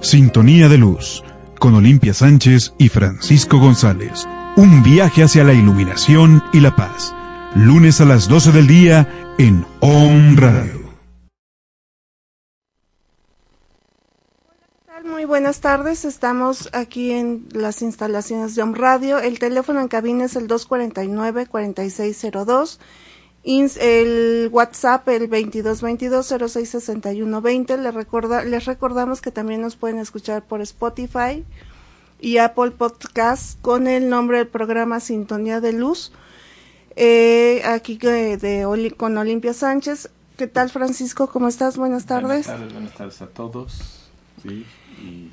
Sintonía de Luz, con Olimpia Sánchez y Francisco González. Un viaje hacia la iluminación y la paz. Lunes a las 12 del día en OM Radio. Muy buenas tardes, estamos aquí en las instalaciones de OM Radio. El teléfono en cabina es el 249-4602 el WhatsApp el 2222-066120. Les, recorda, les recordamos que también nos pueden escuchar por Spotify y Apple Podcast con el nombre del programa Sintonía de Luz. Eh, aquí de, con Olimpia Sánchez. ¿Qué tal, Francisco? ¿Cómo estás? Buenas tardes. Buenas tardes, buenas tardes a todos. Sí, y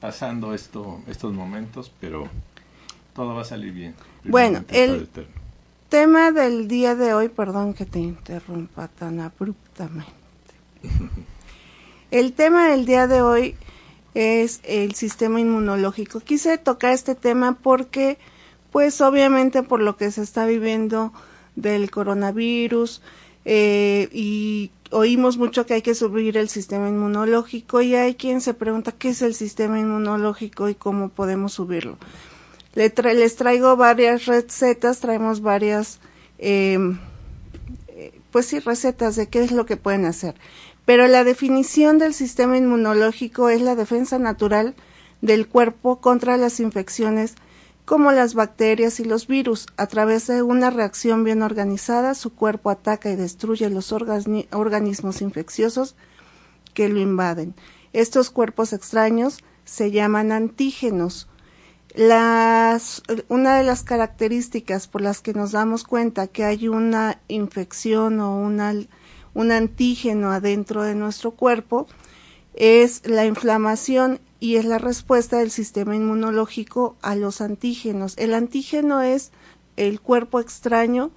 pasando esto, estos momentos, pero todo va a salir bien. Bueno, el, tema del día de hoy, perdón que te interrumpa tan abruptamente. El tema del día de hoy es el sistema inmunológico. Quise tocar este tema porque, pues obviamente por lo que se está viviendo del coronavirus eh, y oímos mucho que hay que subir el sistema inmunológico y hay quien se pregunta qué es el sistema inmunológico y cómo podemos subirlo les traigo varias recetas, traemos varias, eh, pues sí, recetas de qué es lo que pueden hacer. Pero la definición del sistema inmunológico es la defensa natural del cuerpo contra las infecciones como las bacterias y los virus. A través de una reacción bien organizada, su cuerpo ataca y destruye los organismos infecciosos que lo invaden. Estos cuerpos extraños se llaman antígenos las, una de las características por las que nos damos cuenta que hay una infección o una, un antígeno adentro de nuestro cuerpo es la inflamación y es la respuesta del sistema inmunológico a los antígenos. El antígeno es el cuerpo extraño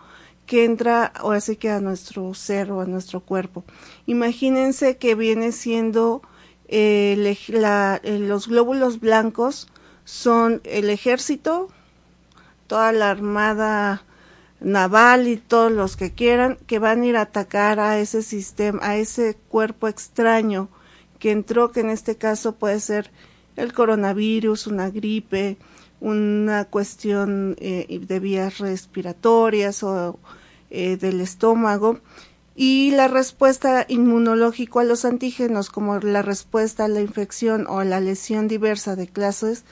que entra o así que a nuestro ser o a nuestro cuerpo. Imagínense que viene siendo eh, los glóbulos blancos son el ejército, toda la armada naval y todos los que quieran que van a ir a atacar a ese sistema, a ese cuerpo extraño que entró, que en este caso puede ser el coronavirus, una gripe, una cuestión eh, de vías respiratorias o eh, del estómago. Y la respuesta inmunológica a los antígenos como la respuesta a la infección o a la lesión diversa de clases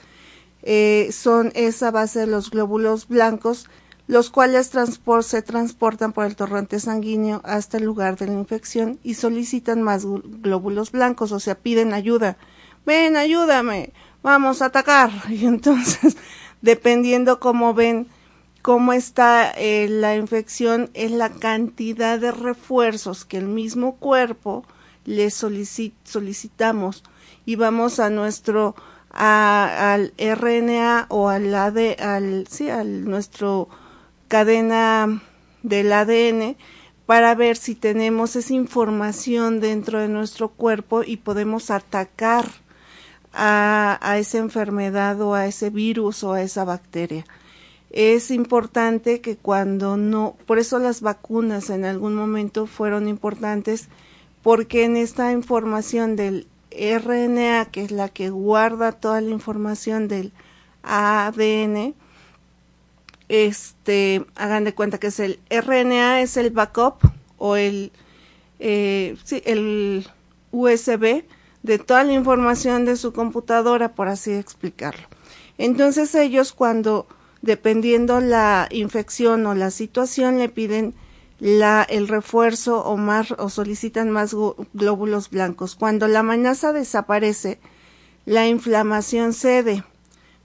eh, son esa base de los glóbulos blancos, los cuales se transportan por el torrente sanguíneo hasta el lugar de la infección y solicitan más glóbulos blancos, o sea, piden ayuda. Ven, ayúdame, vamos a atacar. Y entonces, dependiendo cómo ven cómo está eh, la infección, es la cantidad de refuerzos que el mismo cuerpo le solicitamos y vamos a nuestro al RNA o al AD, al, sí, al nuestro cadena del ADN para ver si tenemos esa información dentro de nuestro cuerpo y podemos atacar a, a esa enfermedad o a ese virus o a esa bacteria. Es importante que cuando no, por eso las vacunas en algún momento fueron importantes, porque en esta información del RNA, que es la que guarda toda la información del ADN, este, hagan de cuenta que es el RNA, es el backup o el, eh, el USB de toda la información de su computadora, por así explicarlo. Entonces ellos cuando, dependiendo la infección o la situación, le piden la, el refuerzo o más o solicitan más glóbulos blancos. Cuando la amenaza desaparece, la inflamación cede.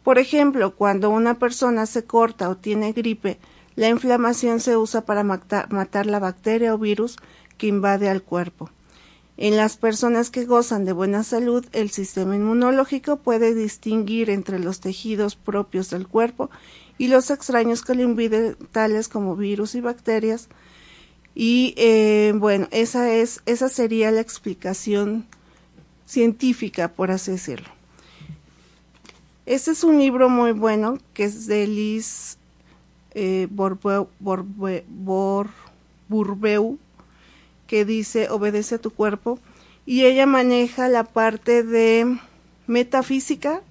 Por ejemplo, cuando una persona se corta o tiene gripe, la inflamación se usa para matar, la bacteria o virus que invade al cuerpo. En las personas que gozan de buena salud, el sistema inmunológico puede distinguir entre los tejidos propios del cuerpo y los extraños que lo inviden, tales como virus y bacterias, y eh, bueno, esa, es, esa sería la explicación científica, por así decirlo. Este es un libro muy bueno que es de Liz eh, que dice Obedece a tu cuerpo, y ella maneja la parte de metafísica,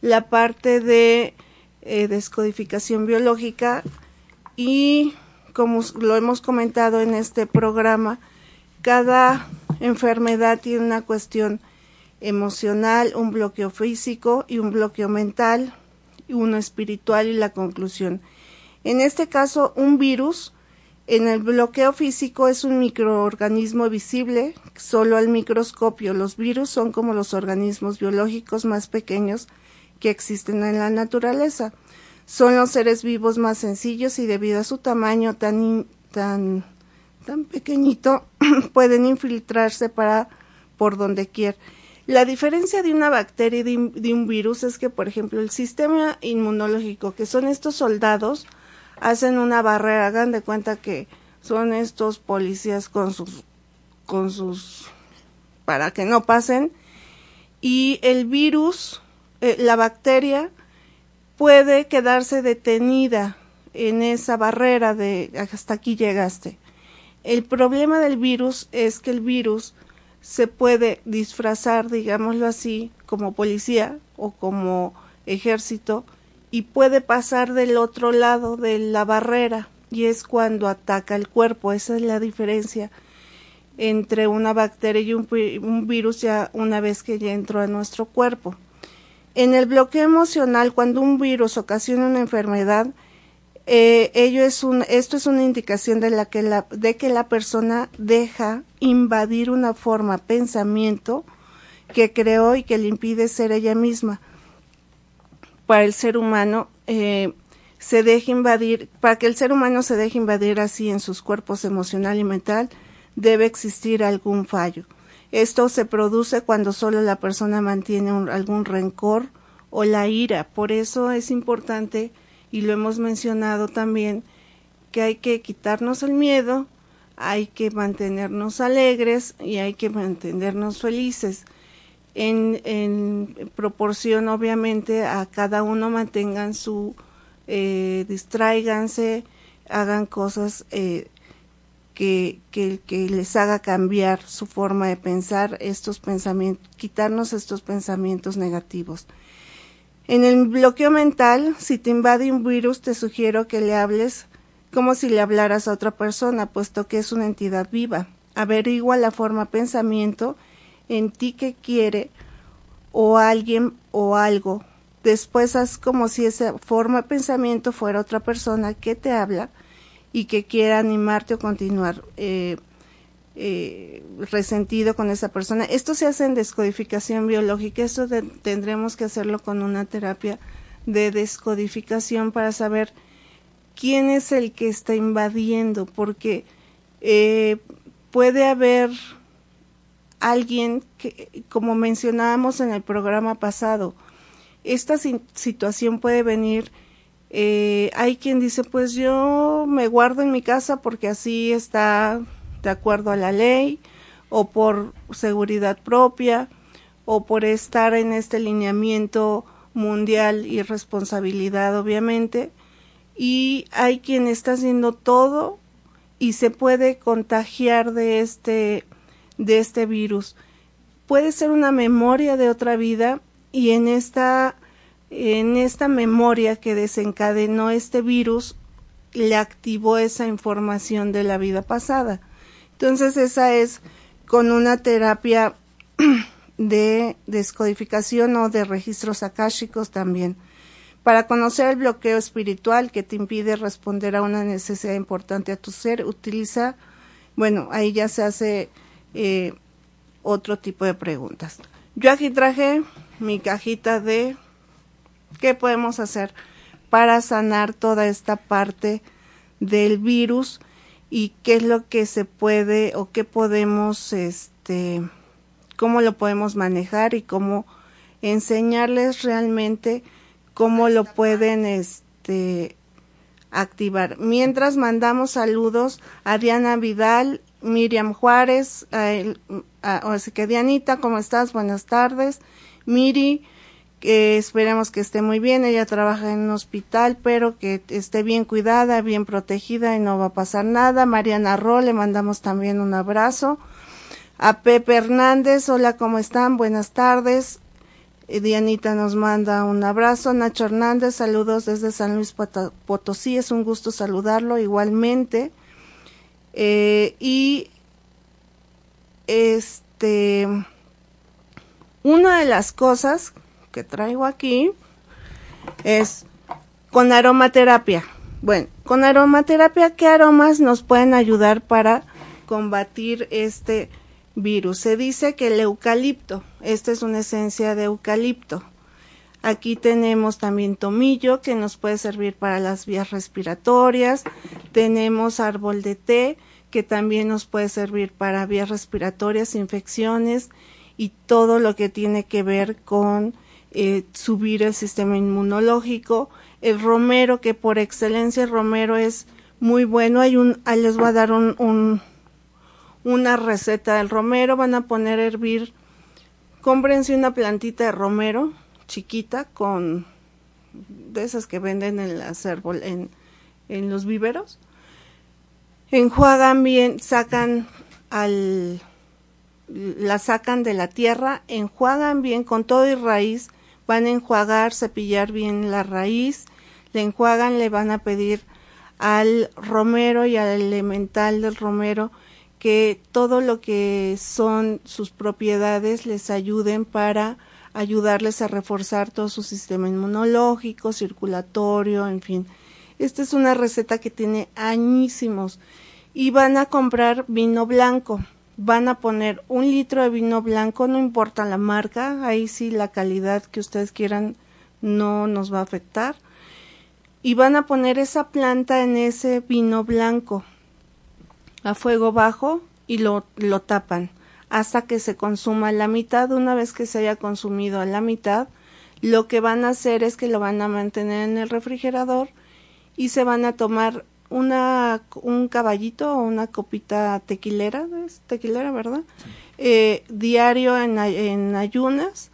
la parte de eh, descodificación biológica y como lo hemos comentado en este programa, cada enfermedad tiene una cuestión emocional, un bloqueo físico y un bloqueo mental, uno espiritual y la conclusión. En este caso, un virus en el bloqueo físico es un microorganismo visible solo al microscopio. Los virus son como los organismos biológicos más pequeños que existen en la naturaleza. Son los seres vivos más sencillos y debido a su tamaño tan, tan, tan pequeñito pueden infiltrarse para por donde quiera. La diferencia de una bacteria y de, un virus es que, por ejemplo, el sistema inmunológico, que son estos soldados, hacen una barrera, hagan de cuenta que son estos policías con sus, con sus, para que no pasen, y el virus, eh, la bacteria, puede quedarse detenida en esa barrera de hasta aquí llegaste. El problema del virus es que el virus se puede disfrazar, digámoslo así, como policía o como ejército y puede pasar del otro lado de la barrera y es cuando ataca el cuerpo. Esa es la diferencia entre una bacteria y un, virus ya una vez que ya entró a nuestro cuerpo. En el bloqueo emocional, cuando un virus ocasiona una enfermedad, eh, ello es esto es una indicación de, la que la, de que la persona deja invadir una forma, pensamiento que creó y que le impide ser ella misma. Para el ser humano, eh, se deja invadir, para que el ser humano se deje invadir así en sus cuerpos emocional y mental, debe existir algún fallo. Esto se produce cuando solo la persona mantiene algún rencor o la ira. Por eso es importante y lo hemos mencionado también, que hay que quitarnos el miedo, hay que mantenernos alegres y hay que mantenernos felices. En, en proporción, obviamente, a cada uno mantengan su, eh, distráiganse, hagan cosas eh, que, que, les haga cambiar su forma de pensar, estos pensamientos, quitarnos estos pensamientos negativos. En el bloqueo mental, si te invade un virus, te sugiero que le hables como si le hablaras a otra persona, puesto que es una entidad viva. Averigua la forma pensamiento en ti que quiere o alguien o algo. Después haz como si esa forma pensamiento fuera otra persona que te habla y que quiera animarte o continuar. Eh, eh, resentido con esa persona. Esto se hace en descodificación biológica, esto tendremos que hacerlo con una terapia de descodificación para saber quién es el que está invadiendo, porque eh, puede haber alguien que, como mencionábamos en el programa pasado, esta situación puede venir, eh, hay quien dice, pues yo me guardo en mi casa porque así está de acuerdo a la ley o por seguridad propia o por estar en este lineamiento mundial y responsabilidad obviamente. Y hay quien está haciendo todo y se puede contagiar de este de este virus. Puede ser una memoria de otra vida y en esta en esta memoria que desencadenó este virus le activó esa información de la vida pasada entonces esa es con una terapia de descodificación o de registros akáshicos también. Para conocer el bloqueo espiritual que te impide responder a una necesidad importante a tu ser, utiliza, bueno, ahí ya se hace eh, otro tipo de preguntas. Yo aquí traje mi cajita de qué podemos hacer para sanar toda esta parte del virus y qué es lo que se puede o qué podemos, este, cómo lo podemos manejar y cómo enseñarles realmente cómo lo pueden, este, activar. Mientras mandamos saludos a Diana Vidal, Miriam Juárez, a, que Dianita, ¿cómo estás? Buenas tardes. Miri, esperemos que esté muy bien. Ella trabaja en un hospital, pero que esté bien cuidada, bien protegida y no va a pasar nada. Mariana Ro, le mandamos también un abrazo. A Pepe Hernández, hola, ¿cómo están? Buenas tardes. Eh, Dianita nos manda un abrazo. Nacho Hernández, saludos desde San Luis Potosí. Es un gusto saludarlo igualmente. Eh, y este, una de las cosas que traigo aquí es con aromaterapia. Bueno, con aromaterapia, ¿qué aromas nos pueden ayudar para combatir este virus? Se dice que el eucalipto, esta es una esencia de eucalipto. Aquí tenemos también tomillo que nos puede servir para las vías respiratorias. Tenemos árbol de té que también nos puede servir para vías respiratorias, infecciones y todo lo que tiene que ver con eh, subir el sistema inmunológico el romero, que por excelencia el romero es muy bueno. Hay un, ahí les voy a dar un, un, una receta del romero. Van a poner a hervir, cómprense una plantita de romero chiquita con de esas que venden en las en, en los viveros. Enjuagan bien, sacan al la sacan de la tierra, enjuagan bien con todo y raíz, van a enjuagar, cepillar bien la raíz, le enjuagan, le van a pedir al romero y al elemental del romero que todo lo que son sus propiedades les ayuden para ayudarles a reforzar todo su sistema inmunológico, circulatorio, en fin. Esta es una receta que tiene añísimos. Y van a comprar vino blanco. Van a poner un litro de vino blanco, no importa la marca, ahí sí la calidad que ustedes quieran no nos va a afectar y van a poner esa planta en ese vino blanco a fuego bajo y lo, lo tapan hasta que se consuma la mitad. Una vez que se haya consumido a la mitad, lo que van a hacer es que lo van a mantener en el refrigerador y se van a tomar una un caballito o una copita tequilera, es tequilera, ¿verdad? Eh, diario en, en ayunas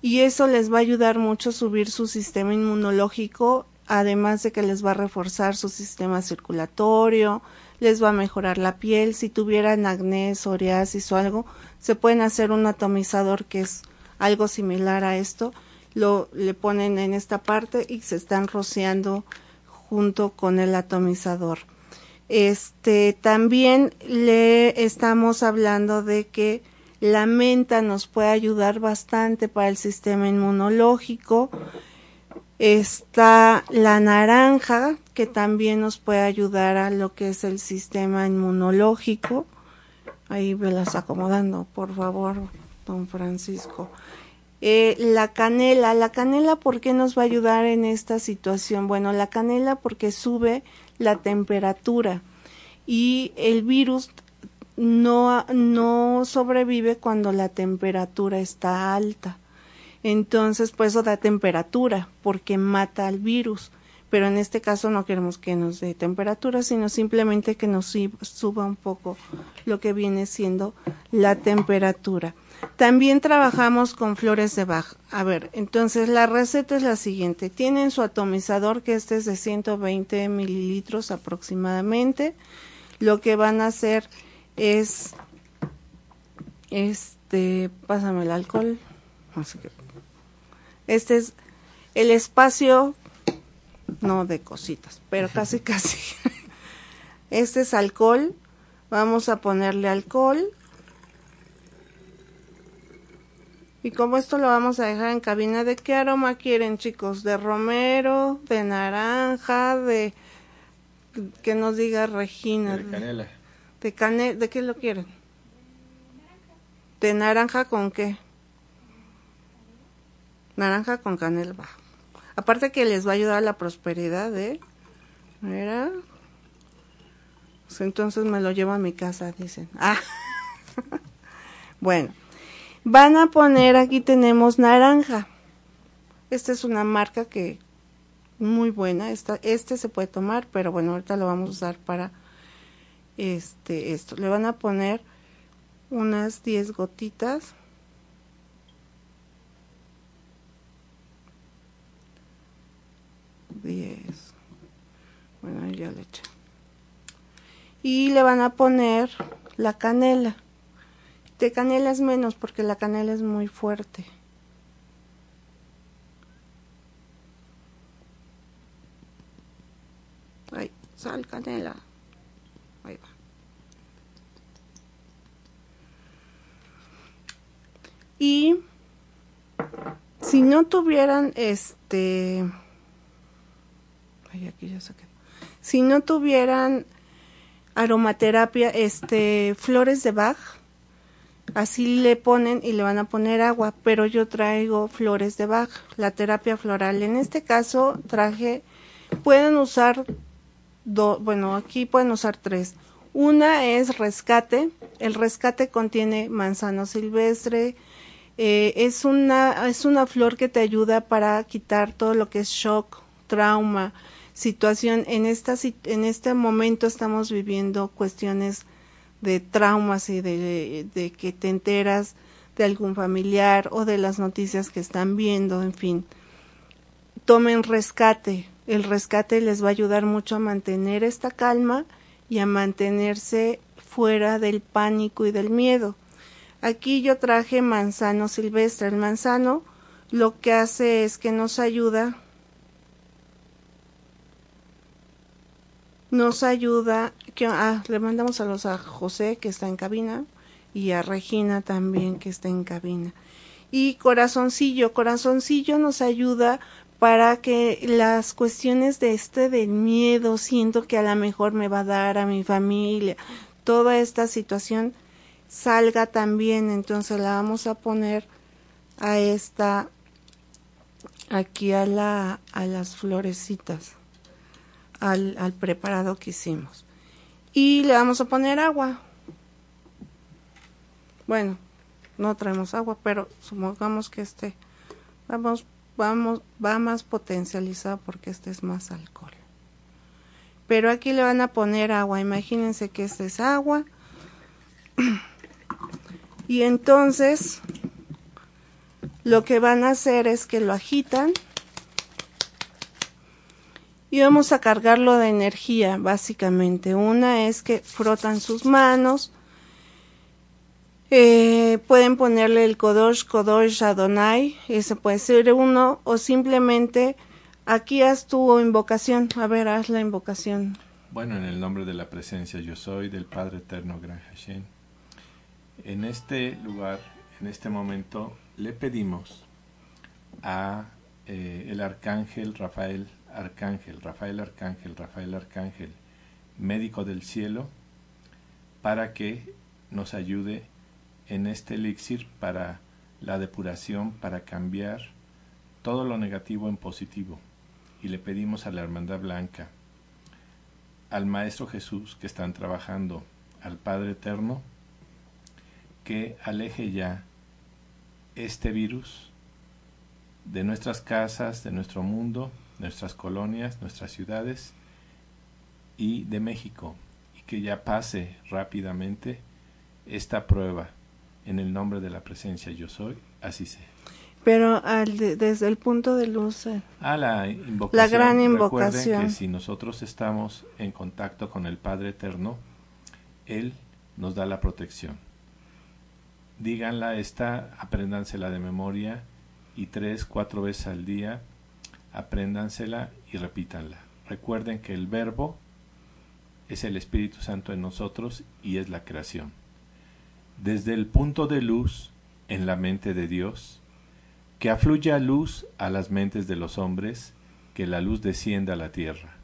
y eso les va a ayudar mucho a subir su sistema inmunológico además de que les va a reforzar su sistema circulatorio, les va a mejorar la piel, si tuvieran acné, psoriasis o algo, se pueden hacer un atomizador que es algo similar a esto, lo le ponen en esta parte y se están rociando junto con el atomizador. Este también le estamos hablando de que la menta nos puede ayudar bastante para el sistema inmunológico Está la naranja, que también nos puede ayudar a lo que es el sistema inmunológico. Ahí me las acomodando, por favor, don Francisco. Eh, la canela, la canela, ¿por qué nos va a ayudar en esta situación? Bueno, la canela porque sube la temperatura y el virus no, no sobrevive cuando la temperatura está alta. Entonces, pues eso da temperatura porque mata al virus. Pero en este caso no queremos que nos dé temperatura, sino simplemente que nos suba un poco lo que viene siendo la temperatura. También trabajamos con flores de Bach. A ver, entonces la receta es la siguiente. Tienen su atomizador, que este es de 120 mililitros aproximadamente. Lo que van a hacer es, este, pásame el alcohol. Este es el espacio, no de cositas, pero casi casi. Este es alcohol. Vamos a ponerle alcohol. Y como esto lo vamos a dejar en cabina, ¿de qué aroma quieren, chicos? ¿De romero? ¿De naranja? ¿De que nos diga Regina? De canela. ¿De canela? ¿De qué lo quieren? ¿De naranja con qué? naranja con canela Aparte que les va a ayudar a la prosperidad, ¿eh? Mira. Pues entonces me lo llevo a mi casa, dicen. Ah. bueno. Van a poner, aquí tenemos naranja. Esta es una marca que muy buena. Esta, este se puede tomar, pero bueno, ahorita lo vamos a usar para este esto. Le van a poner unas 10 gotitas 10. Bueno, ya le eché. Y le van a poner la canela. De canela es menos porque la canela es muy fuerte. Ay, sal canela. Ahí va. Y si no tuvieran este Ay, aquí ya. Si no tuvieran aromaterapia, este flores de Bach así le ponen y le van a poner agua pero yo traigo flores de Bach la terapia floral. En este caso traje pueden usar dos bueno aquí pueden usar tres. Una es rescate. El rescate contiene manzano silvestre. Eh, es, una, es una flor que te ayuda para quitar todo lo que es shock, trauma, situación. En, esta, en este momento estamos viviendo cuestiones de traumas y de, de que te enteras de algún familiar o de las noticias que están viendo, en fin. Tomen rescate. El rescate les va a ayudar mucho a mantener esta calma y a mantenerse fuera del pánico y del miedo. Aquí yo traje manzano silvestre. El manzano lo que hace es que nos ayuda, nos ayuda, que, ah, le mandamos saludos a José que está en cabina y a Regina también que está en cabina. Y corazoncillo, corazoncillo nos ayuda para que las cuestiones de este del miedo, siento que a lo mejor me va a dar a mi familia, toda esta situación salga también entonces la vamos a poner a esta aquí a la a las florecitas al, preparado que hicimos. Y le vamos a poner agua. Bueno no traemos agua pero supongamos que este vamos vamos va más potencializado porque este es más alcohol. Pero aquí le van a poner agua. Imagínense que este es agua. Y entonces lo que van a hacer es que lo agitan y vamos a cargarlo de energía, básicamente. Una es que frotan sus manos, eh, pueden ponerle el Kodosh, Kodosh, Adonai, ese puede ser uno, o simplemente aquí haz tu invocación. A ver, haz la invocación. Bueno, en el nombre de la presencia yo soy, del Padre Eterno Gran Hashem en este lugar, en este momento, le pedimos a eh, el arcángel Rafael Arcángel, Rafael Arcángel, Rafael Arcángel, médico del cielo, para que nos ayude en este elixir para la depuración, para cambiar todo lo negativo en positivo. Y le pedimos a la Hermandad Blanca, al Maestro Jesús que están trabajando, al Padre Eterno, que aleje ya este virus de nuestras casas, de nuestro mundo, nuestras colonias, nuestras ciudades y de México, y que ya pase rápidamente esta prueba en el nombre de la presencia yo soy, así sea. Pero al desde el punto de luz. Eh, a la invocación. La gran invocación. Recuerden que si nosotros estamos en contacto con el Padre Eterno, Él nos da la protección díganla esta, apréndansela de memoria y tres, cuatro veces al día, apréndansela y repítanla. Recuerden que el verbo es el Espíritu Santo en nosotros y es la creación. Desde el punto de luz en la mente de Dios, que afluya luz a las mentes de los hombres, que la luz descienda a la tierra.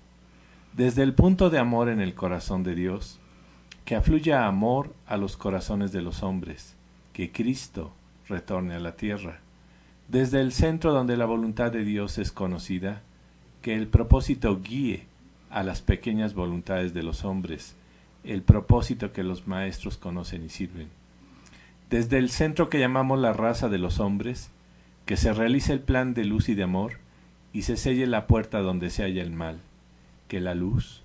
Desde el punto de amor en el corazón de Dios, que afluya amor a los corazones de los hombres, que Cristo retorne a la tierra. Desde el centro donde la voluntad de Dios es conocida, que el propósito guíe a las pequeñas voluntades de los hombres, el propósito que los maestros conocen y sirven. Desde el centro que llamamos la raza de los hombres, que se realice el plan de luz y de amor, y se selle la puerta donde se halla el mal, que la luz,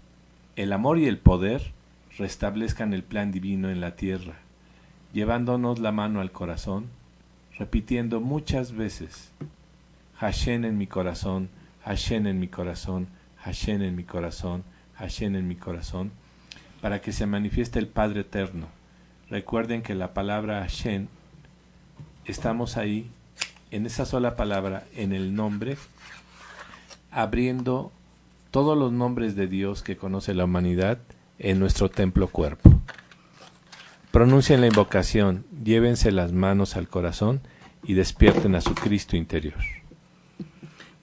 el amor y el poder restablezcan el plan divino en la tierra, llevándonos la mano al corazón, repitiendo muchas veces, Hashem en mi corazón, Hashem en mi corazón, Hashem en mi corazón, Hashem en mi corazón, para que se manifieste el Padre Eterno. Recuerden que la palabra Hashem, estamos ahí, en esa sola palabra, en el nombre, abriendo todos los nombres de Dios que conoce la humanidad en nuestro templo cuerpo. Pronuncien la invocación, llévense las manos al corazón y despierten a su Cristo interior.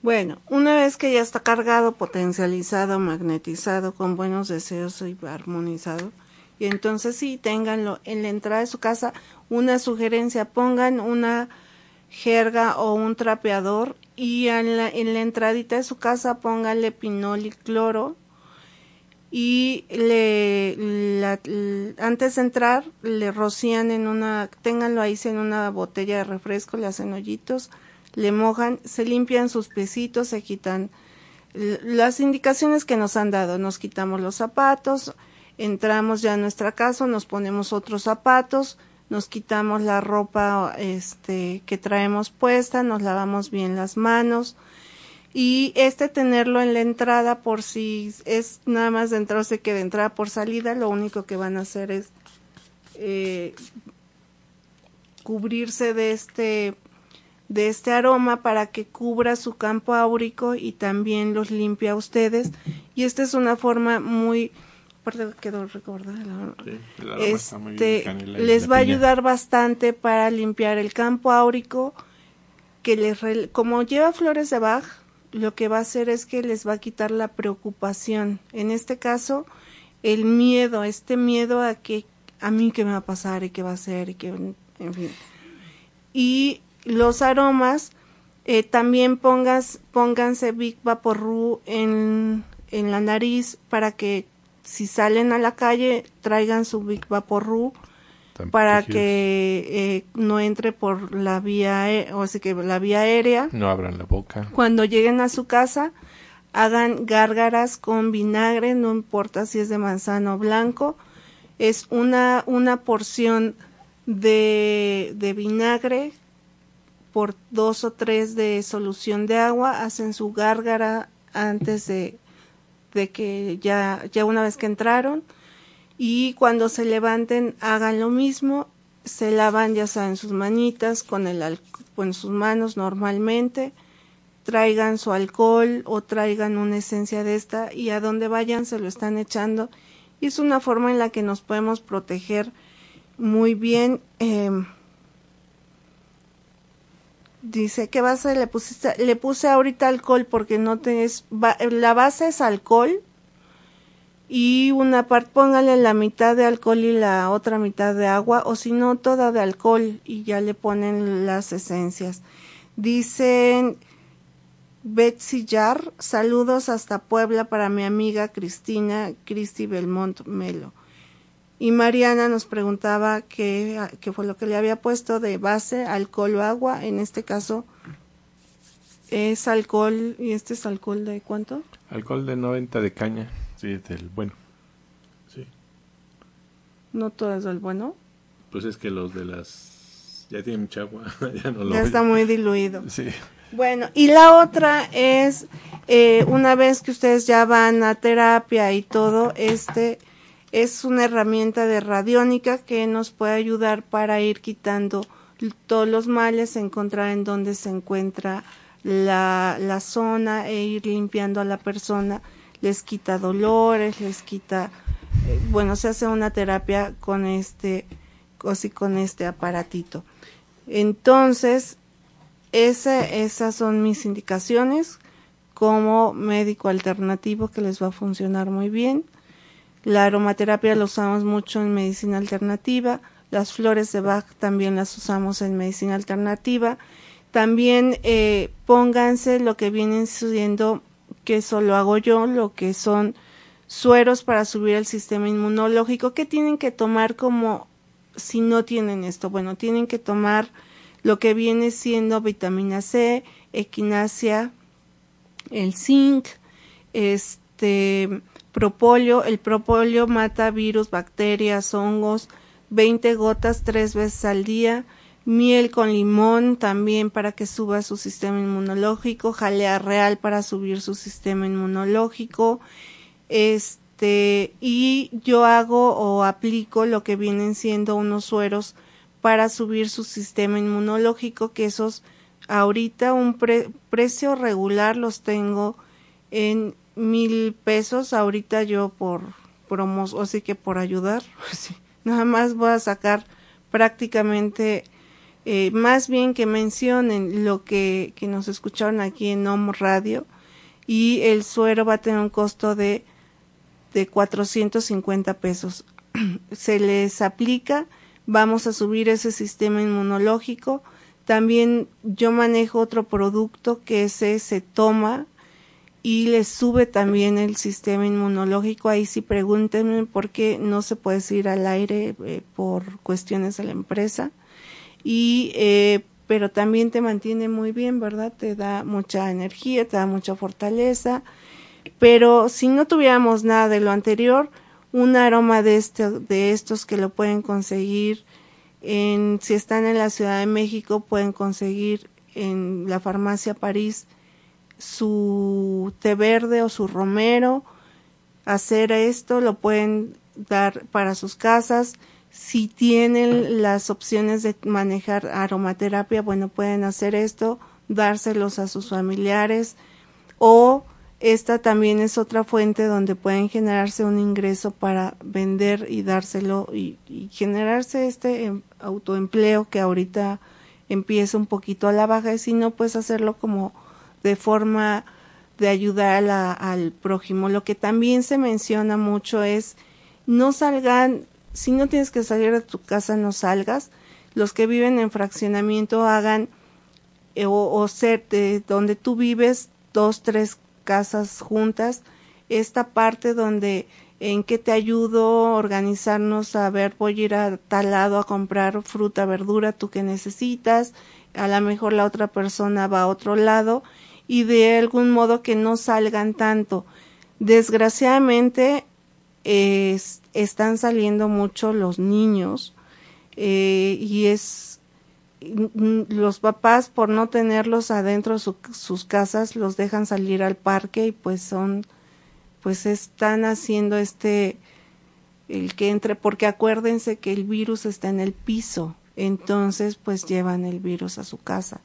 Bueno, una vez que ya está cargado, potencializado, magnetizado, con buenos deseos y armonizado, y entonces sí, ténganlo en la entrada de su casa, una sugerencia, pongan una jerga o un trapeador y en la, en la entradita de su casa pónganle pinol y cloro y le antes de entrar le rocían en una ténganlo ahí en una botella de refresco le hacen hoyitos le mojan, se limpian sus pesitos, se quitan las indicaciones que nos han dado, nos quitamos los zapatos, entramos ya a nuestra casa, nos ponemos otros zapatos, nos quitamos la ropa este que traemos puesta, nos lavamos bien las manos y este tenerlo en la entrada por si es nada más de entrada, o que de entrada por salida, lo único que van a hacer es eh, cubrirse de este de este aroma para que cubra su campo áurico y también los limpie a ustedes. Y esta es una forma muy quedó recordar este les va a ayudar bastante para limpiar el campo áurico que les como lleva flores de Bach lo que va a hacer es que les va a quitar la preocupación. En este caso el miedo este miedo a que a mí qué me va a pasar y qué va a hacer y que en fin. Y los aromas, eh, también pongas, pónganse Big Vaporru en, en la nariz para que si salen a la calle traigan su Big Vaporru para que eh, no entre por la vía o sea que la vía aérea. No abran la boca. Cuando lleguen a su casa hagan gárgaras con vinagre no importa si es de manzano blanco. Es una una porción de, de vinagre por dos o tres de solución de agua, hacen su gárgara antes de, de que ya, ya una vez que entraron y cuando se levanten hagan lo mismo, se lavan ya saben sus manitas con el con sus manos normalmente, traigan su alcohol o traigan una esencia de esta y a donde vayan se lo están echando. Y es una forma en la que nos podemos proteger muy bien. Eh, Dice, ¿qué base le pusiste? Le puse ahorita alcohol porque no tenés, la base es alcohol y una parte, póngale la mitad de alcohol y la otra mitad de agua o si no toda de alcohol y ya le ponen las esencias. Dicen Betsy Jar, saludos hasta Puebla para mi amiga Cristina, Cristi Belmont Melo. Y Mariana nos preguntaba qué, qué fue lo que le había puesto de base, alcohol o agua. En este caso es alcohol, y este es alcohol de cuánto? Alcohol de 90 de caña, sí, del bueno. Sí. ¿No todo es del bueno? Pues es que los de las... ya tienen mucha agua, ya no lo Ya está muy diluido. Sí. Bueno, y la otra es, eh, una vez que ustedes ya van a terapia y todo, este es una herramienta de radiónica que nos puede ayudar para ir quitando todos los males, encontrar en dónde se encuentra la, la zona e ir limpiando a la persona, les quita dolores, les quita, eh, bueno, se hace una terapia con este, así con este aparatito. Entonces, esas son mis indicaciones como médico alternativo que les va a funcionar muy bien. La aromaterapia la usamos mucho en medicina alternativa. Las flores de Bach también las usamos en medicina alternativa. También eh, pónganse lo que vienen subiendo, que eso lo hago yo, lo que son sueros para subir el sistema inmunológico. que tienen que tomar como si no tienen esto? Bueno, tienen que tomar lo que viene siendo vitamina C, equinacia, el zinc, este, Propóleo, el propóleo mata virus, bacterias, hongos, 20 gotas tres veces al día, miel con limón también para que suba su sistema inmunológico, jalea real para subir su sistema inmunológico, este, y yo hago o aplico lo que vienen siendo unos sueros para subir su sistema inmunológico, que esos ahorita un precio regular los tengo en mil pesos. Ahorita yo por promos, o sí que por ayudar, nada más voy a sacar prácticamente eh, más bien que mencionen lo que, que nos escucharon aquí en OM Radio y el suero va a tener un costo de, de 450 pesos. Se les aplica, vamos a subir ese sistema inmunológico. También yo manejo otro producto que ese se toma y le sube también el sistema inmunológico. Ahí sí pregúntenme por qué no se puede ir al aire eh, por cuestiones de la empresa y eh, pero también te mantiene muy bien, ¿verdad? Te da mucha energía, te da mucha fortaleza. Pero si no tuviéramos nada de lo anterior, un aroma de, este, de estos que lo pueden conseguir en, si están en la Ciudad de México, pueden conseguir en la farmacia París su té verde o su romero. Hacer esto lo pueden dar para sus casas si tienen las opciones de manejar aromaterapia, bueno, pueden hacer esto, dárselos a sus familiares o esta también es otra fuente donde pueden generarse un ingreso para vender y dárselo y, generarse este em, autoempleo que ahorita empieza un poquito a la baja y si no, pues hacerlo como de forma de ayudar al prójimo. Lo que también se menciona mucho es no salgan si no tienes que salir de tu casa, no salgas. Los que viven en fraccionamiento hagan eh, o, ser de donde tú vives, dos, tres casas juntas. Esta parte donde en qué te ayudo, organizarnos a ver, voy a ir a tal lado a comprar fruta, verdura, tú que necesitas, a lo mejor la otra persona va a otro lado y de algún modo que no salgan tanto. Desgraciadamente, están saliendo mucho los niños eh, y es los papás por no tenerlos adentro de sus casas los dejan salir al parque y pues son pues están haciendo este el que entre porque acuérdense que el virus está en el piso entonces pues llevan el virus a su casa.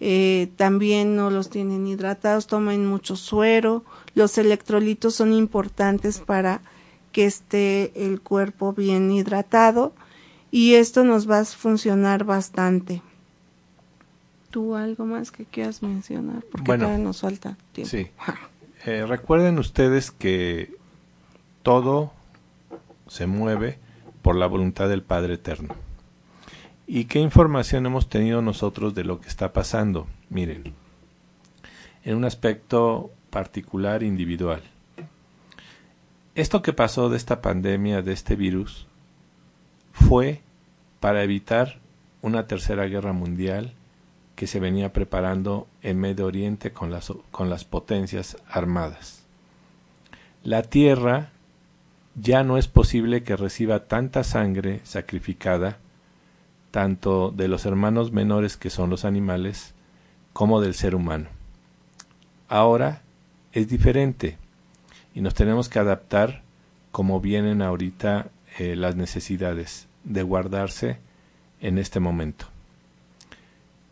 Eh, también no los tienen hidratados toman mucho suero los electrolitos son importantes para que esté el cuerpo bien hidratado y esto nos va a funcionar bastante. ¿Tú algo más que quieras mencionar? Porque bueno, nos falta tiempo. Sí. Eh, recuerden ustedes que todo se mueve por la voluntad del Padre Eterno. ¿Y qué información hemos tenido nosotros de lo que está pasando? Miren, en un aspecto particular individual. Esto que pasó de esta pandemia, de este virus, fue para evitar una tercera guerra mundial que se venía preparando en Medio Oriente con las, con las potencias armadas. La tierra ya no es posible que reciba tanta sangre sacrificada, tanto de los hermanos menores que son los animales, como del ser humano. Ahora es diferente y nos tenemos que adaptar como vienen ahorita eh, las necesidades de guardarse en este momento.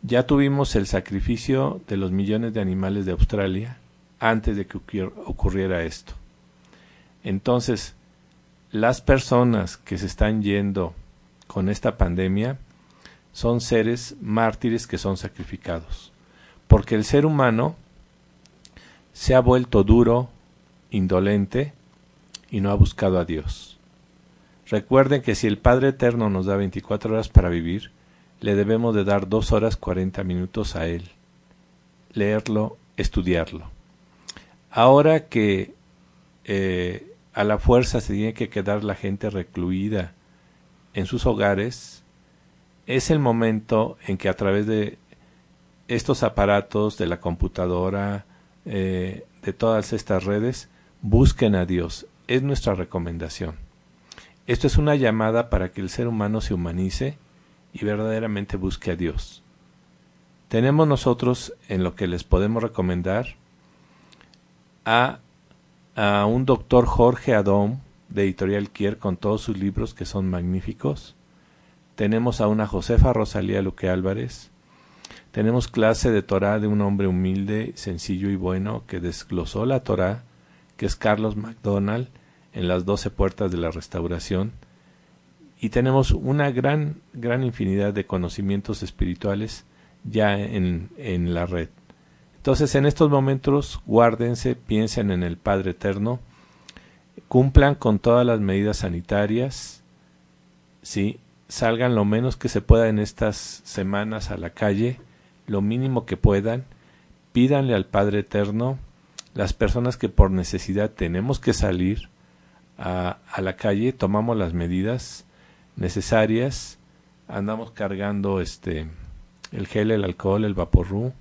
Ya tuvimos el sacrificio de los millones de animales de Australia antes de que ocurriera esto. Entonces, las personas que se están yendo con esta pandemia son seres mártires que son sacrificados, porque el ser humano se ha vuelto duro, indolente y no ha buscado a Dios. Recuerden que si el Padre Eterno nos da 24 horas para vivir, le debemos de dar dos horas 40 minutos a Él, leerlo, estudiarlo. Ahora que eh, a la fuerza se tiene que quedar la gente recluida en sus hogares, es el momento en que a través de estos aparatos, de la computadora, eh, de todas estas redes, busquen a Dios. Es nuestra recomendación. Esto es una llamada para que el ser humano se humanice y verdaderamente busque a Dios. Tenemos nosotros en lo que les podemos recomendar a, a un doctor Jorge Adón de Editorial Kier con todos sus libros que son magníficos. Tenemos a una Josefa Rosalía Luque Álvarez. Tenemos clase de Torah de un hombre humilde, sencillo y bueno que desglosó la Torah que es Carlos McDonald, en las doce puertas de la restauración. Y tenemos una gran, gran infinidad de conocimientos espirituales ya en, en la red. Entonces, en estos momentos, guárdense, piensen en el Padre Eterno, cumplan con todas las medidas sanitarias, ¿sí? salgan lo menos que se pueda en estas semanas a la calle, lo mínimo que puedan, pídanle al Padre Eterno, las personas que por necesidad tenemos que salir a, a la calle, tomamos las medidas necesarias, andamos cargando este el gel, el alcohol, el vaporru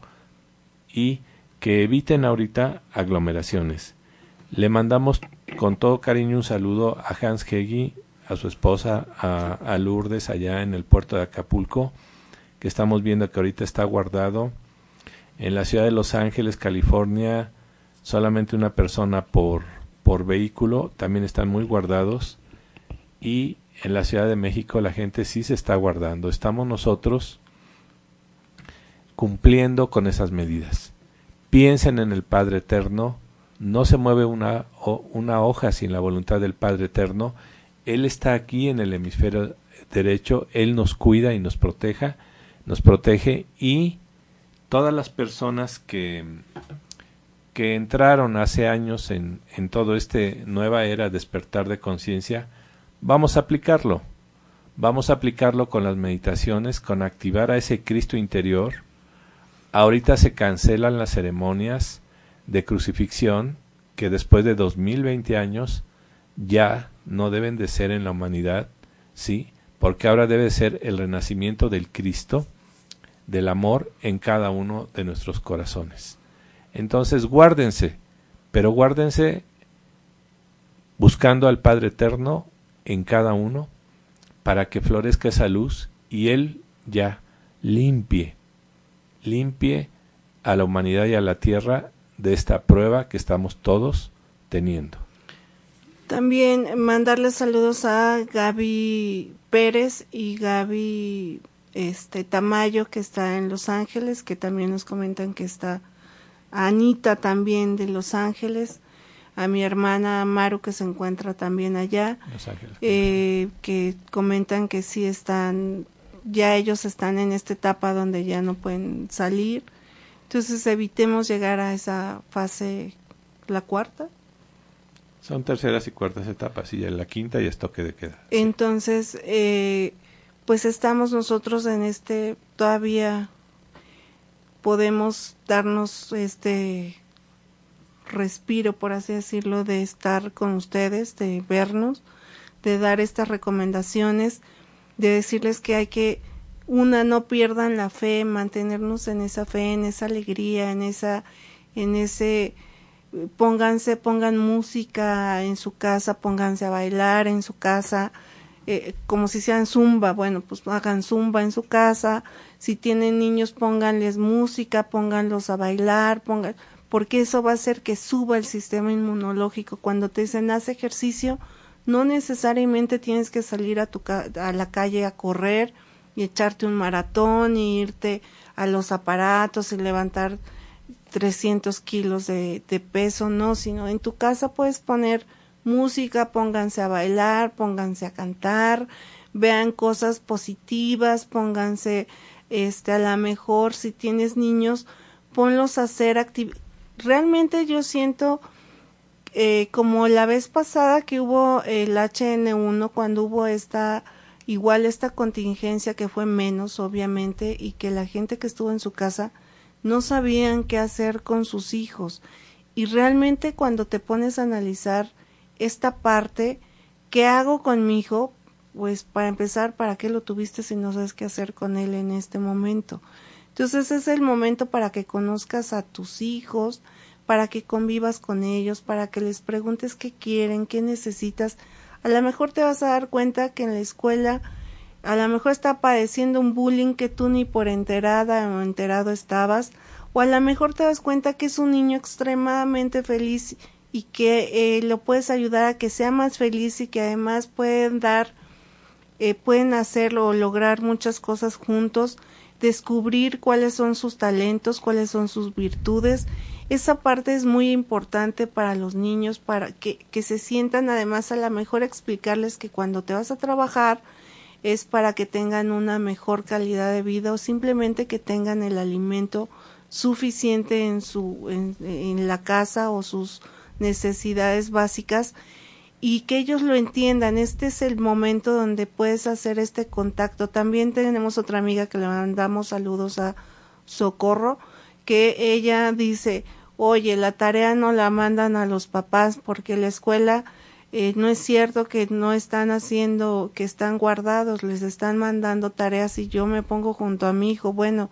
y que eviten ahorita aglomeraciones. Le mandamos con todo cariño un saludo a Hans Hegi, a su esposa, a, a, Lourdes allá en el puerto de Acapulco, que estamos viendo que ahorita está guardado. En la ciudad de Los Ángeles, California, solamente una persona por, por vehículo, también están muy guardados. Y en la Ciudad de México la gente sí se está guardando. Estamos nosotros cumpliendo con esas medidas. Piensen en el Padre Eterno, no se mueve una, una hoja sin la voluntad del Padre Eterno, Él está aquí en el hemisferio derecho, Él nos cuida y nos proteja, nos protege y todas las personas que, que entraron hace años en, en todo este nueva era despertar de conciencia, vamos a aplicarlo. Vamos a aplicarlo con las meditaciones, con activar a ese Cristo interior, Ahorita se cancelan las ceremonias de crucifixión que después de 2020 años ya no deben de ser en la humanidad, ¿sí? Porque ahora debe ser el renacimiento del Cristo, del amor en cada uno de nuestros corazones. Entonces guárdense, pero guárdense buscando al Padre Eterno en cada uno para que florezca esa luz y Él ya limpie limpie a la humanidad y a la tierra de esta prueba que estamos todos teniendo. También mandarle saludos a Gaby Pérez y Gaby este Tamayo que está en Los Ángeles, que también nos comentan que está Anita también de Los Ángeles, a mi hermana Maru que se encuentra también allá, Los Ángeles, eh, que comentan que sí están ya ellos están en esta etapa donde ya no pueden salir. Entonces evitemos llegar a esa fase, la cuarta. Son terceras y cuartas etapas y ya la quinta y es toque de queda. Entonces, eh, pues estamos nosotros en este, todavía podemos darnos este respiro, por así decirlo, de estar con ustedes, de vernos, de dar estas recomendaciones de decirles que hay que una no pierdan la fe, mantenernos en esa fe, en esa alegría, en esa en ese pónganse, pongan música en su casa, pónganse a bailar en su casa, eh, como si sean zumba, bueno, pues hagan zumba en su casa, si tienen niños pónganles música, pónganlos a bailar, pongan, porque eso va a hacer que suba el sistema inmunológico. Cuando te dicen haz ejercicio, no necesariamente tienes que salir a, tu a la calle a correr y echarte un maratón y irte a los aparatos y levantar 300 kilos de, de peso, no, sino en tu casa puedes poner música, pónganse a bailar, pónganse a cantar, vean cosas positivas, pónganse, este, a lo mejor si tienes niños, ponlos a hacer actividades. Realmente yo siento eh, como la vez pasada que hubo el HN1, cuando hubo esta, igual esta contingencia que fue menos, obviamente, y que la gente que estuvo en su casa no sabían qué hacer con sus hijos. Y realmente cuando te pones a analizar esta parte, ¿qué hago con mi hijo? Pues para empezar, ¿para qué lo tuviste si no sabes qué hacer con él en este momento? Entonces es el momento para que conozcas a tus hijos, para que convivas con ellos, para que les preguntes qué quieren, qué necesitas. A lo mejor te vas a dar cuenta que en la escuela a lo mejor está padeciendo un bullying que tú ni por enterada o enterado estabas, o a lo mejor te das cuenta que es un niño extremadamente feliz y que eh, lo puedes ayudar a que sea más feliz y que además pueden dar, eh, pueden hacerlo o lograr muchas cosas juntos, descubrir cuáles son sus talentos, cuáles son sus virtudes. Esa parte es muy importante para los niños, para que, que se sientan además a lo mejor explicarles que cuando te vas a trabajar es para que tengan una mejor calidad de vida o simplemente que tengan el alimento suficiente en su en la casa o sus necesidades básicas y que ellos lo entiendan. Este es el momento donde puedes hacer este contacto. También tenemos otra amiga que le mandamos saludos a Socorro, que ella dice, oye, la tarea no la mandan a los papás porque la escuela eh, no es cierto que no están haciendo, que están guardados, les están mandando tareas y yo me pongo junto a mi hijo. Bueno,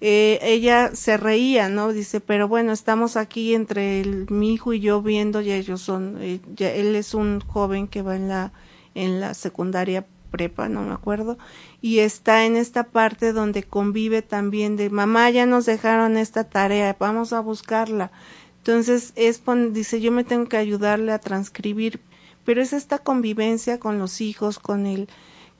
eh, ella se reía, ¿no? Dice, pero bueno, estamos aquí entre mi hijo y yo viendo, y ellos son, eh, ya, él es un joven que va en la, en la secundaria prepa, no me acuerdo, y está en esta parte donde convive también de mamá ya nos dejaron esta tarea, vamos a buscarla. Entonces es dice yo me tengo que ayudarle a transcribir, pero es esta convivencia con los hijos, con el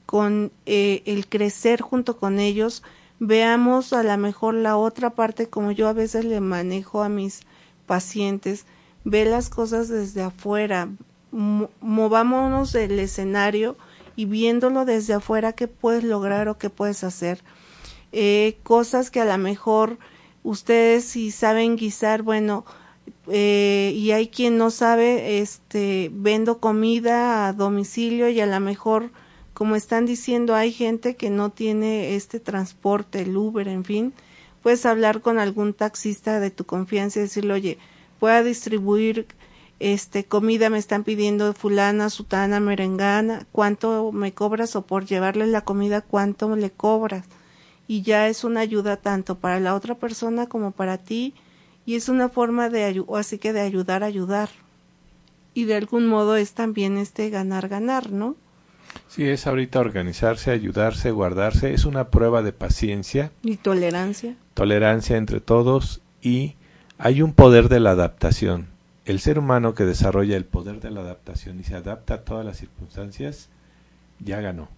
con eh, el crecer junto con ellos. Veamos a lo mejor la otra parte como yo a veces le manejo a mis pacientes, ve las cosas desde afuera, movámonos del escenario y viéndolo desde afuera qué puedes lograr o qué puedes hacer. Eh, cosas que a lo mejor ustedes si saben guisar, bueno, eh, y hay quien no sabe, este, vendo comida a domicilio y a lo mejor, como están diciendo, hay gente que no tiene este transporte, el Uber, en fin, puedes hablar con algún taxista de tu confianza y decirle, oye, pueda distribuir este comida me están pidiendo fulana, sutana, merengana, cuánto me cobras o por llevarle la comida cuánto le cobras. Y ya es una ayuda tanto para la otra persona como para ti y es una forma de así que de ayudar a ayudar. Y de algún modo es también este ganar ganar, ¿no? Sí, es ahorita organizarse, ayudarse, guardarse, es una prueba de paciencia y tolerancia. Tolerancia entre todos y hay un poder de la adaptación el ser humano que desarrolla el poder de la adaptación y se adapta a todas las circunstancias, ya ganó.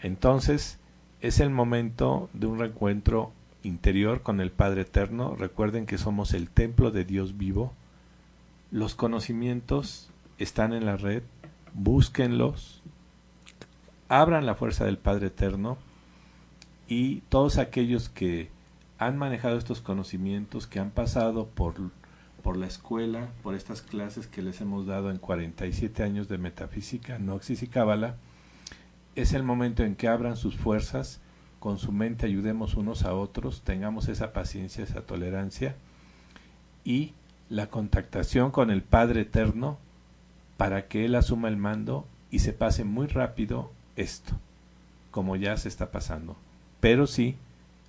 Entonces, es el momento de un reencuentro interior con el Padre Eterno. Recuerden que somos el templo de Dios vivo. Los conocimientos están en la red, búsquenlos, abran la fuerza del Padre Eterno y todos aquellos que han manejado estos conocimientos, que han pasado por por la escuela, por estas clases que les hemos dado en 47 años de metafísica, noxis y cábala, es el momento en que abran sus fuerzas, con su mente ayudemos unos a otros, tengamos esa paciencia, esa tolerancia y la contactación con el Padre Eterno para que Él asuma el mando y se pase muy rápido esto, como ya se está pasando. Pero sí,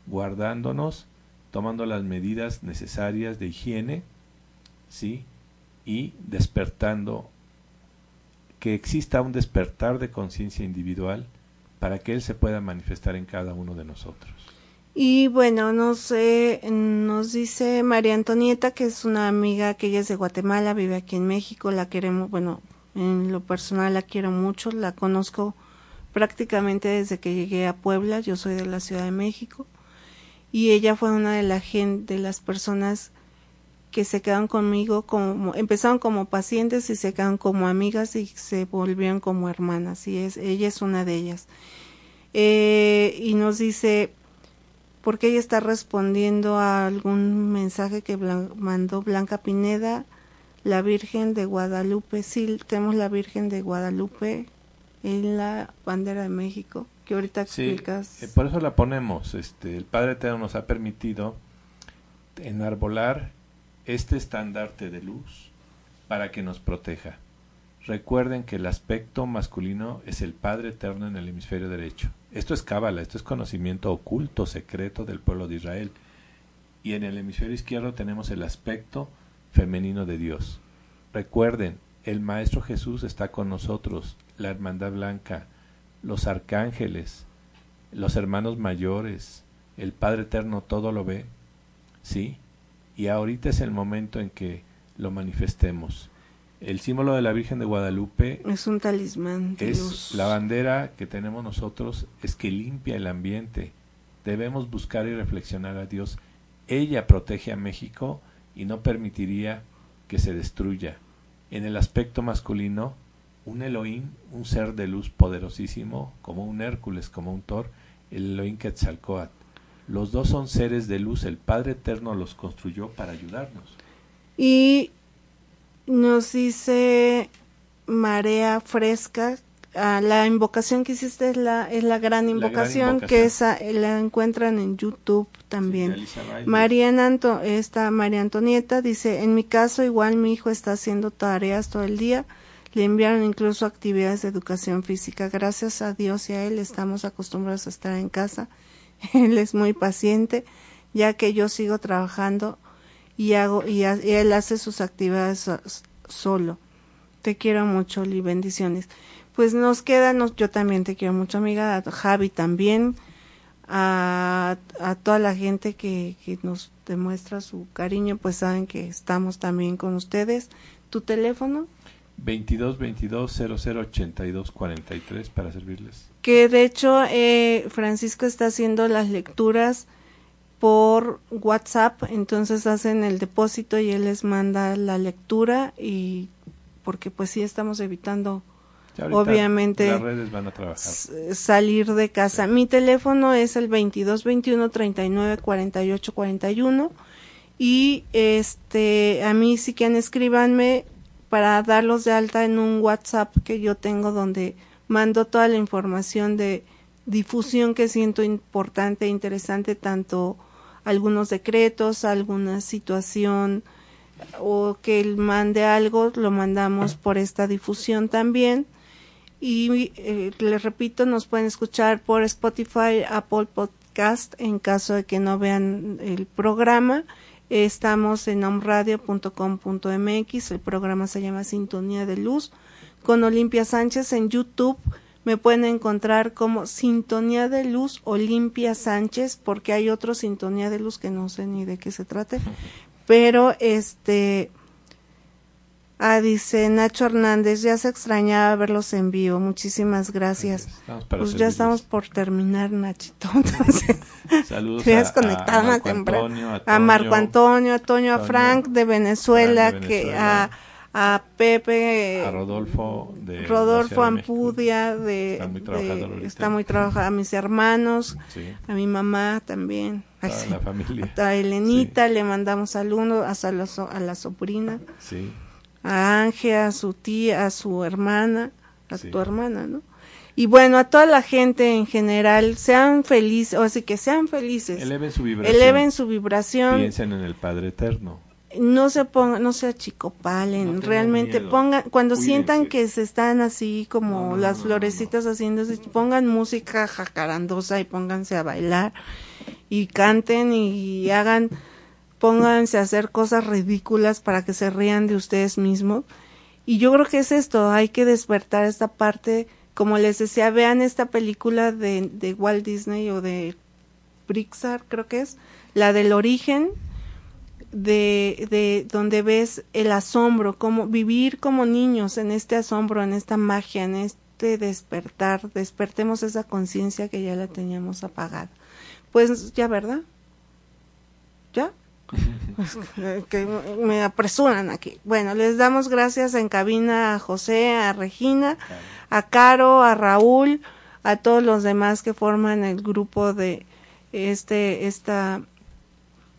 guardándonos, tomando las medidas necesarias de higiene, ¿sí? Y despertando, que exista un despertar de conciencia individual para que Él se pueda manifestar en cada uno de nosotros. Y bueno, nos, nos dice María Antonieta, que es una amiga que ella es de Guatemala, vive aquí en México, la queremos, bueno, en lo personal la quiero mucho, la conozco prácticamente desde que llegué a Puebla, yo soy de la Ciudad de México, y ella fue una de, la de las personas que se quedan conmigo como empezaron como pacientes y se quedan como amigas y se volvieron como hermanas y es ella es una de ellas. Eh, y nos dice porque ella está respondiendo a algún mensaje que mandó Blanca Pineda la Virgen de Guadalupe sí tenemos la Virgen de Guadalupe en la bandera de México que ahorita explicas eh, por eso la ponemos este el Padre Eterno nos ha permitido enarbolar este estandarte de luz para que nos proteja. Recuerden que el aspecto masculino es el Padre Eterno en el hemisferio derecho. Esto es cábala, esto es conocimiento oculto, secreto del pueblo de Israel. Y en el hemisferio izquierdo tenemos el aspecto femenino de Dios. Recuerden, el Maestro Jesús está con nosotros, la Hermandad Blanca, los arcángeles, los hermanos mayores, el Padre Eterno todo lo ve. ¿Sí? y ahorita es el momento en que lo manifestemos. El símbolo de la Virgen de Guadalupe es un talismán. es la bandera que tenemos nosotros, es que limpia el ambiente. Debemos buscar y reflexionar a Dios. Ella protege a México y no permitiría que se destruya. En el aspecto masculino, un Elohim, un ser de luz poderosísimo, como un Hércules, como un Thor, el Elohim Quetzalcoatl. Los dos son seres de luz, el Padre Eterno los construyó para ayudarnos. Y nos dice Marea Fresca, ah, la invocación que hiciste es la, es la gran invocación, que esa la encuentran en YouTube también. María, Anto, esta María Antonieta dice, en mi caso igual mi hijo está haciendo tareas todo el día, le enviaron incluso actividades de educación física. Gracias a Dios y a él estamos acostumbrados a estar en casa. Él es muy paciente, ya que yo sigo trabajando y hago y, él hace sus actividades solo. Te quiero mucho, Li, bendiciones. Pues nos queda, yo también te quiero mucho, amiga, a Javi también, a, a toda la gente que, que nos demuestra su cariño, pues saben que estamos también con ustedes. ¿Tu teléfono? 22 22 00 82 43 para servirles. Que de hecho eh, Francisco está haciendo las lecturas por WhatsApp, entonces hacen el depósito y él les manda la lectura y porque pues sí estamos evitando obviamente las redes van a trabajar. salir de casa. Mi teléfono es el 22 21 39 48 41 y este a mí si quieren escríbanme para darlos de alta en un WhatsApp que yo tengo donde mando toda la información de difusión que siento importante e interesante, tanto algunos decretos, alguna situación o que él mande algo, lo mandamos por esta difusión también. Y eh, les repito, nos pueden escuchar por Spotify, Apple Podcast en caso de que no vean el programa Estamos en omradio.com.mx, el programa se llama Sintonía de Luz, con Olimpia Sánchez en YouTube. Me pueden encontrar como Sintonía de Luz Olimpia Sánchez, porque hay otro Sintonía de Luz que no sé ni de qué se trate, pero este Ah, dice Nacho Hernández, ya se extrañaba verlos en vivo. Muchísimas gracias. Pues ya estamos por terminar, Nachito. Entonces, Saludos a, Marco Antonio, a, Marco Antonio, a Toño, a Frank de Venezuela, que a, a Pepe, a Rodolfo de Rodolfo Ampudia de, está muy trabajado, a mis hermanos, a mi mamá también, a la familia, a Elenita le mandamos saludos a la, a la sobrina. Sí a Ángel, a su tía, a su hermana, a tu hermana, ¿no? Y bueno, a toda la gente en general, sean felices, o así que sean felices. Eleven su vibración. Eleven su vibración. Piensen en el Padre Eterno. No se pongan, no se achicopalen, realmente pongan, cuando sientan que se están así como las florecitas haciéndose, pongan música jacarandosa y pónganse a bailar y canten y hagan pónganse a hacer cosas ridículas para que se rían de ustedes mismos. Y yo creo que es esto, hay que despertar esta parte, como les decía, vean esta película de, de Walt Disney o de Pixar, creo que es, la del origen, de, de donde ves el asombro, como vivir como niños en este asombro, en esta magia, en este despertar, despertemos esa conciencia que ya la teníamos apagada. Pues ya, ¿verdad? ¿Ya? que me apresuran aquí. Bueno, les damos gracias en cabina a José, a Regina, a Caro, a Raúl, a todos los demás que forman el grupo de este esta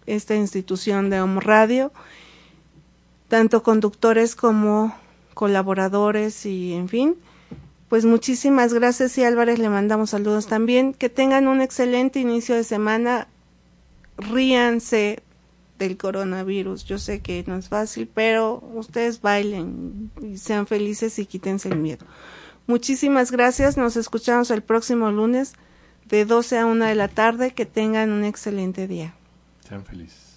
esta institución de Home Radio, tanto conductores como colaboradores y en fin. Pues muchísimas gracias y Álvarez le mandamos saludos también. Que tengan un excelente inicio de semana. Ríanse, del coronavirus. Yo sé que no es fácil, pero ustedes bailen y sean felices y quítense el miedo. Muchísimas gracias. Nos escuchamos el próximo lunes de 12 a 1 de la tarde. Que tengan un excelente día. Sean felices.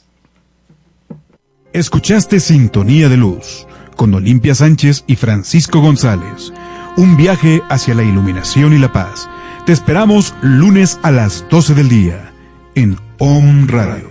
Escuchaste Sintonía de Luz con Olimpia Sánchez y Francisco González. Un viaje hacia la iluminación y la paz. Te esperamos lunes a las 12 del día en OM Radio.